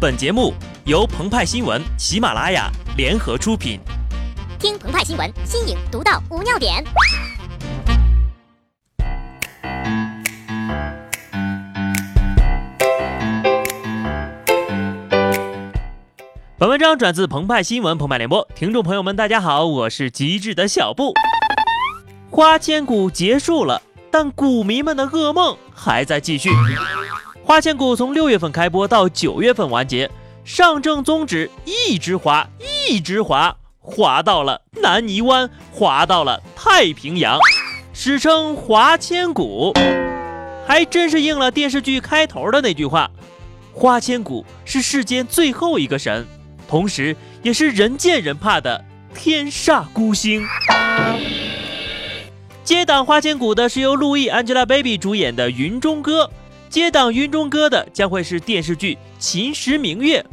本节目由澎湃新闻、喜马拉雅联合出品。听澎湃新闻，新颖独到，无尿点。本文章转自澎湃新闻《澎湃联播，听众朋友们，大家好，我是极致的小布。花千骨结束了，但股民们的噩梦还在继续。花千骨从六月份开播到九月份完结，上证综指一直滑，一直滑，滑到了南泥湾，滑到了太平洋，史称花千骨，还真是应了电视剧开头的那句话：花千骨是世间最后一个神，同时也是人见人怕的天煞孤星。接档花千骨的是由陆毅、Angelababy 主演的《云中歌》。接档云中歌的将会是电视剧《秦时明月》，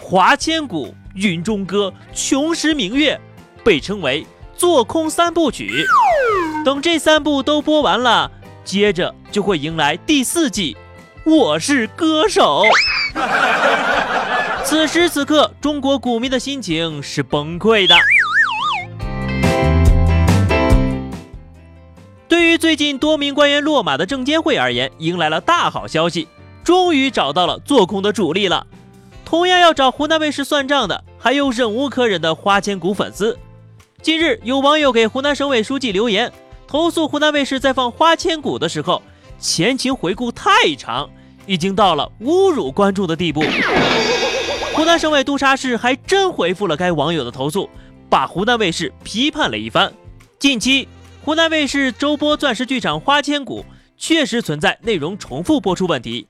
华千古、云中歌、穷时明月被称为做空三部曲。等这三部都播完了，接着就会迎来第四季《我是歌手》。此时此刻，中国股民的心情是崩溃的。对于最近多名官员落马的证监会而言，迎来了大好消息，终于找到了做空的主力了。同样要找湖南卫视算账的，还有忍无可忍的花千骨粉丝。近日，有网友给湖南省委书记留言，投诉湖南卫视在放花千骨的时候，前情回顾太长，已经到了侮辱观众的地步。湖南省委督察室还真回复了该网友的投诉，把湖南卫视批判了一番。近期。湖南卫视周播钻石剧场《花千骨》确实存在内容重复播出问题。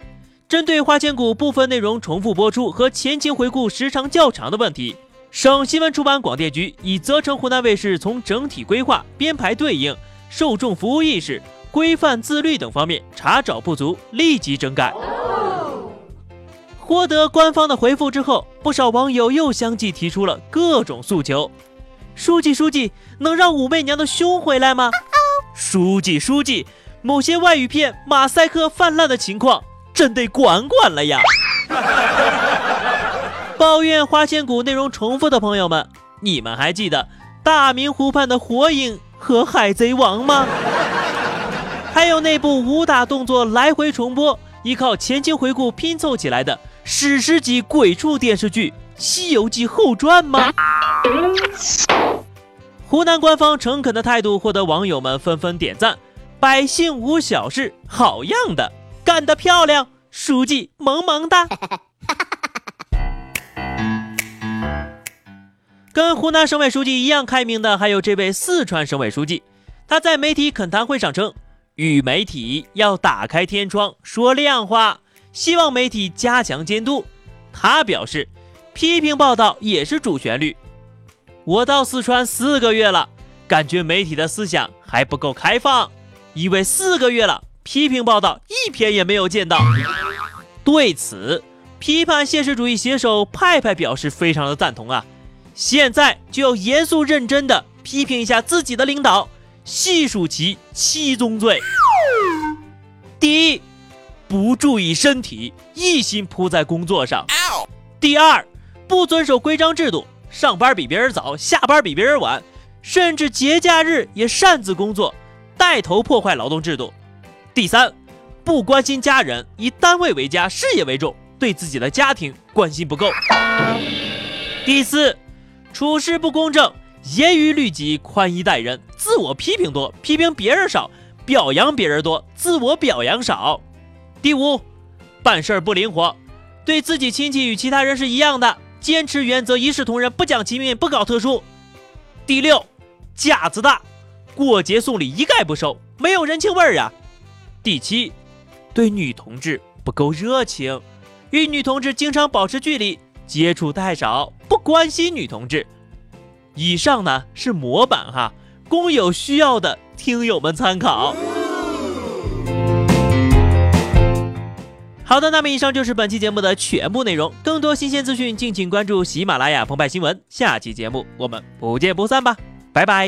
针对《花千骨》部分内容重复播出和前情回顾时长较长的问题，省新闻出版广电局已责成湖南卫视从整体规划、编排对应、受众服务意识、规范自律等方面查找不足，立即整改。获得官方的回复之后，不少网友又相继提出了各种诉求。书记，书记，能让武媚娘的胸回来吗？书记，书记，某些外语片马赛克泛滥的情况真得管管了呀！抱怨花千骨内容重复的朋友们，你们还记得大明湖畔的火影和海贼王吗？还有那部武打动作来回重播，依靠前情回顾拼凑起来的史诗级鬼畜电视剧《西游记后传》吗？湖南官方诚恳的态度获得网友们纷纷点赞，百姓无小事，好样的，干得漂亮，书记萌萌哒。跟湖南省委书记一样开明的，还有这位四川省委书记，他在媒体恳谈会上称，与媒体要打开天窗说亮话，希望媒体加强监督。他表示，批评报道也是主旋律。我到四川四个月了，感觉媒体的思想还不够开放，因为四个月了，批评报道一篇也没有见到。对此，批判现实主义写手派派表示非常的赞同啊！现在就要严肃认真的批评一下自己的领导，细数其七宗罪。第一，不注意身体，一心扑在工作上；第二，不遵守规章制度。上班比别人早，下班比别人晚，甚至节假日也擅自工作，带头破坏劳动制度。第三，不关心家人，以单位为家，事业为重，对自己的家庭关心不够。第四，处事不公正，严于律己，宽衣待人，自我批评多，批评别人少，表扬别人多，自我表扬少。第五，办事不灵活，对自己亲戚与其他人是一样的。坚持原则，一视同仁，不讲情面，不搞特殊。第六，架子大，过节送礼一概不收，没有人情味儿啊。第七，对女同志不够热情，与女同志经常保持距离，接触太少，不关心女同志。以上呢是模板哈，供有需要的听友们参考。好的，那么以上就是本期节目的全部内容。更多新鲜资讯，敬请关注喜马拉雅澎湃新闻。下期节目我们不见不散吧，拜拜。